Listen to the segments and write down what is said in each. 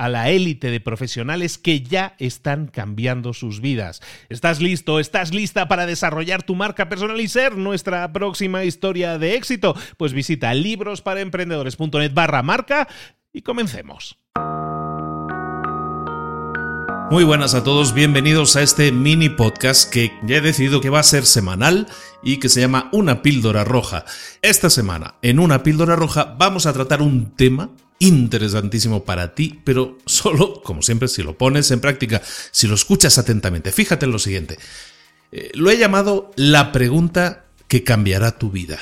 a la élite de profesionales que ya están cambiando sus vidas. ¿Estás listo? ¿Estás lista para desarrollar tu marca personal y ser nuestra próxima historia de éxito? Pues visita librosparaemprendedores.net barra marca y comencemos. Muy buenas a todos, bienvenidos a este mini podcast que ya he decidido que va a ser semanal y que se llama Una píldora roja. Esta semana, en Una píldora roja, vamos a tratar un tema interesantísimo para ti, pero solo, como siempre, si lo pones en práctica, si lo escuchas atentamente. Fíjate en lo siguiente. Eh, lo he llamado la pregunta que cambiará tu vida.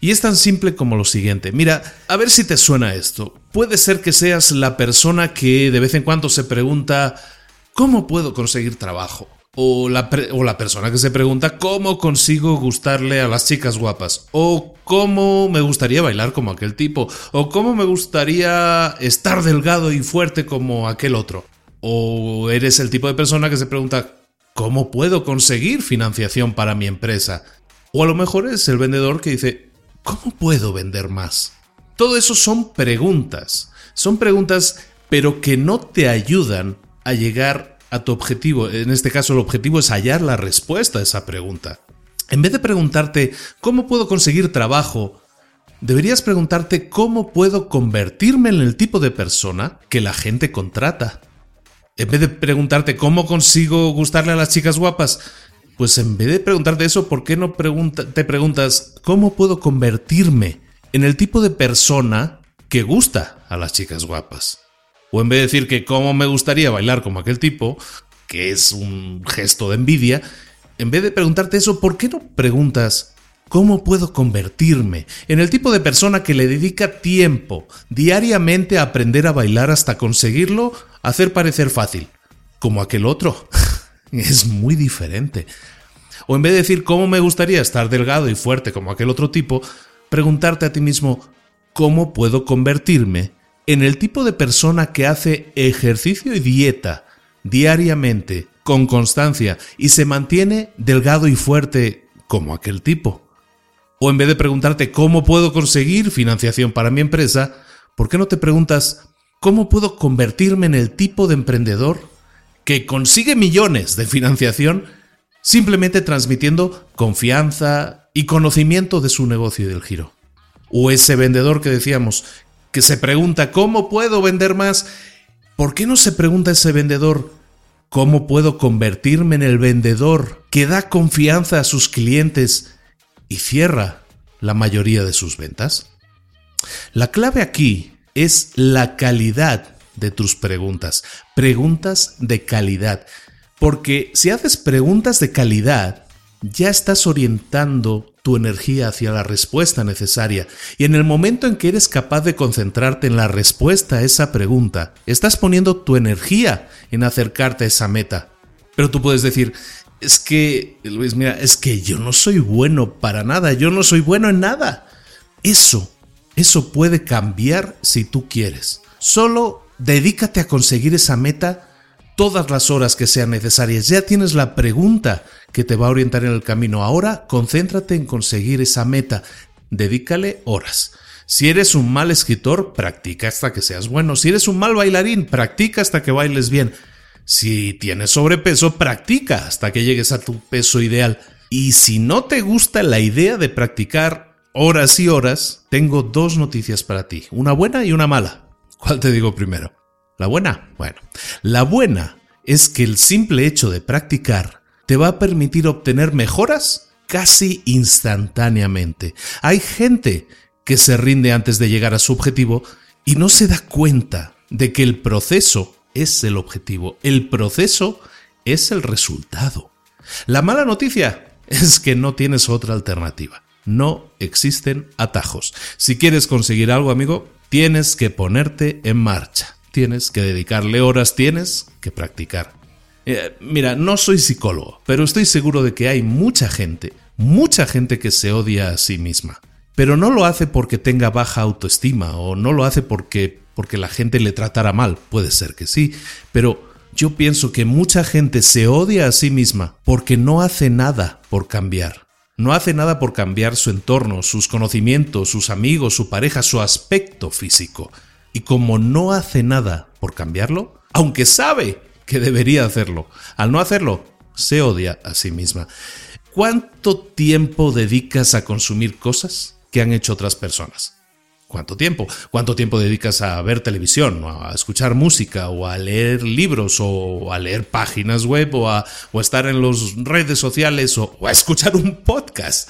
Y es tan simple como lo siguiente. Mira, a ver si te suena esto. Puede ser que seas la persona que de vez en cuando se pregunta, ¿cómo puedo conseguir trabajo? O la, o la, persona que se pregunta cómo consigo gustarle a las chicas guapas. O cómo me gustaría bailar como aquel tipo. O cómo me gustaría estar delgado y fuerte como aquel otro. O eres el tipo de persona que se pregunta cómo puedo conseguir financiación para mi empresa. O a lo mejor es el vendedor que dice ¿cómo puedo vender más? Todo eso son preguntas. Son preguntas pero que no te ayudan a llegar a tu objetivo. En este caso el objetivo es hallar la respuesta a esa pregunta. En vez de preguntarte cómo puedo conseguir trabajo, deberías preguntarte cómo puedo convertirme en el tipo de persona que la gente contrata. En vez de preguntarte cómo consigo gustarle a las chicas guapas, pues en vez de preguntarte eso, ¿por qué no te preguntas cómo puedo convertirme en el tipo de persona que gusta a las chicas guapas? O en vez de decir que cómo me gustaría bailar como aquel tipo, que es un gesto de envidia, en vez de preguntarte eso, ¿por qué no preguntas cómo puedo convertirme en el tipo de persona que le dedica tiempo diariamente a aprender a bailar hasta conseguirlo hacer parecer fácil? Como aquel otro. es muy diferente. O en vez de decir cómo me gustaría estar delgado y fuerte como aquel otro tipo, preguntarte a ti mismo, ¿cómo puedo convertirme en el tipo de persona que hace ejercicio y dieta diariamente, con constancia, y se mantiene delgado y fuerte como aquel tipo. O en vez de preguntarte cómo puedo conseguir financiación para mi empresa, ¿por qué no te preguntas cómo puedo convertirme en el tipo de emprendedor que consigue millones de financiación simplemente transmitiendo confianza y conocimiento de su negocio y del giro? O ese vendedor que decíamos que se pregunta, ¿cómo puedo vender más? ¿Por qué no se pregunta ese vendedor, ¿cómo puedo convertirme en el vendedor que da confianza a sus clientes y cierra la mayoría de sus ventas? La clave aquí es la calidad de tus preguntas, preguntas de calidad, porque si haces preguntas de calidad, ya estás orientando tu energía hacia la respuesta necesaria. Y en el momento en que eres capaz de concentrarte en la respuesta a esa pregunta, estás poniendo tu energía en acercarte a esa meta. Pero tú puedes decir, es que, Luis, mira, es que yo no soy bueno para nada, yo no soy bueno en nada. Eso, eso puede cambiar si tú quieres. Solo dedícate a conseguir esa meta todas las horas que sean necesarias. Ya tienes la pregunta que te va a orientar en el camino. Ahora concéntrate en conseguir esa meta. Dedícale horas. Si eres un mal escritor, practica hasta que seas bueno. Si eres un mal bailarín, practica hasta que bailes bien. Si tienes sobrepeso, practica hasta que llegues a tu peso ideal. Y si no te gusta la idea de practicar horas y horas, tengo dos noticias para ti, una buena y una mala. ¿Cuál te digo primero? ¿La buena? Bueno, la buena es que el simple hecho de practicar te va a permitir obtener mejoras casi instantáneamente. Hay gente que se rinde antes de llegar a su objetivo y no se da cuenta de que el proceso es el objetivo, el proceso es el resultado. La mala noticia es que no tienes otra alternativa. No existen atajos. Si quieres conseguir algo, amigo, tienes que ponerte en marcha. Tienes que dedicarle horas, tienes que practicar. Eh, mira, no soy psicólogo, pero estoy seguro de que hay mucha gente, mucha gente que se odia a sí misma. Pero no lo hace porque tenga baja autoestima o no lo hace porque porque la gente le tratara mal. Puede ser que sí, pero yo pienso que mucha gente se odia a sí misma porque no hace nada por cambiar. No hace nada por cambiar su entorno, sus conocimientos, sus amigos, su pareja, su aspecto físico. Y como no hace nada por cambiarlo, aunque sabe que debería hacerlo, al no hacerlo, se odia a sí misma. ¿Cuánto tiempo dedicas a consumir cosas que han hecho otras personas? ¿Cuánto tiempo? ¿Cuánto tiempo dedicas a ver televisión, a escuchar música, o a leer libros, o a leer páginas web, o a, estar en las redes sociales, o, a escuchar un podcast?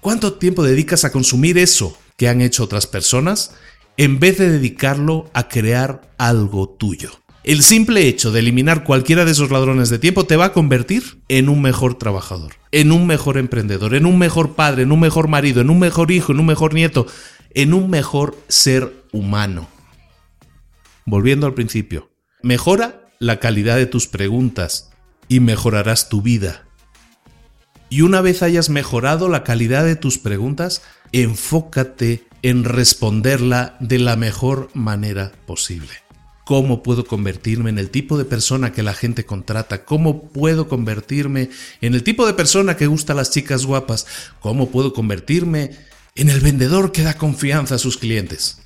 ¿Cuánto tiempo dedicas a consumir eso que han hecho otras personas en vez de dedicarlo a crear algo tuyo? El simple hecho de eliminar cualquiera de esos ladrones de tiempo te va a convertir en un mejor trabajador, en un mejor emprendedor, en un mejor padre, en un mejor marido, en un mejor hijo, en un mejor nieto, en un mejor ser humano. Volviendo al principio, mejora la calidad de tus preguntas y mejorarás tu vida. Y una vez hayas mejorado la calidad de tus preguntas, enfócate en responderla de la mejor manera posible. ¿Cómo puedo convertirme en el tipo de persona que la gente contrata? ¿Cómo puedo convertirme en el tipo de persona que gusta a las chicas guapas? ¿Cómo puedo convertirme en el vendedor que da confianza a sus clientes.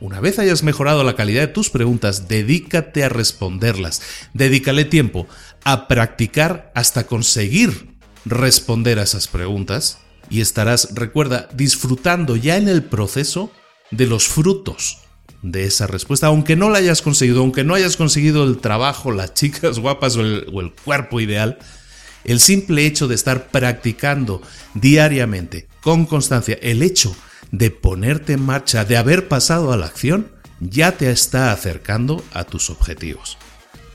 Una vez hayas mejorado la calidad de tus preguntas, dedícate a responderlas. Dedícale tiempo a practicar hasta conseguir responder a esas preguntas y estarás, recuerda, disfrutando ya en el proceso de los frutos de esa respuesta, aunque no la hayas conseguido, aunque no hayas conseguido el trabajo, las chicas guapas o el, cuerpo ideal, el simple hecho de estar practicando diariamente, con constancia, el hecho de ponerte en marcha, de haber pasado a la acción, ya te está acercando a tus objetivos.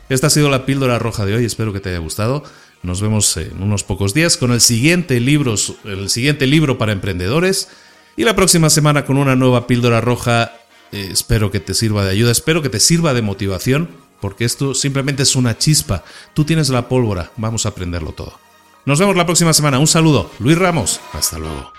Esta ha sido la píldora roja de hoy, espero que te haya gustado. Nos vemos en unos pocos días con el siguiente libro, el siguiente libro para emprendedores y la próxima semana con una nueva píldora roja. Eh, espero que te sirva de ayuda, espero que te sirva de motivación porque esto simplemente es una chispa. Tú tienes la pólvora, vamos a aprenderlo todo. Nos vemos la próxima semana. Un saludo, Luis Ramos. Hasta luego.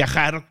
viajar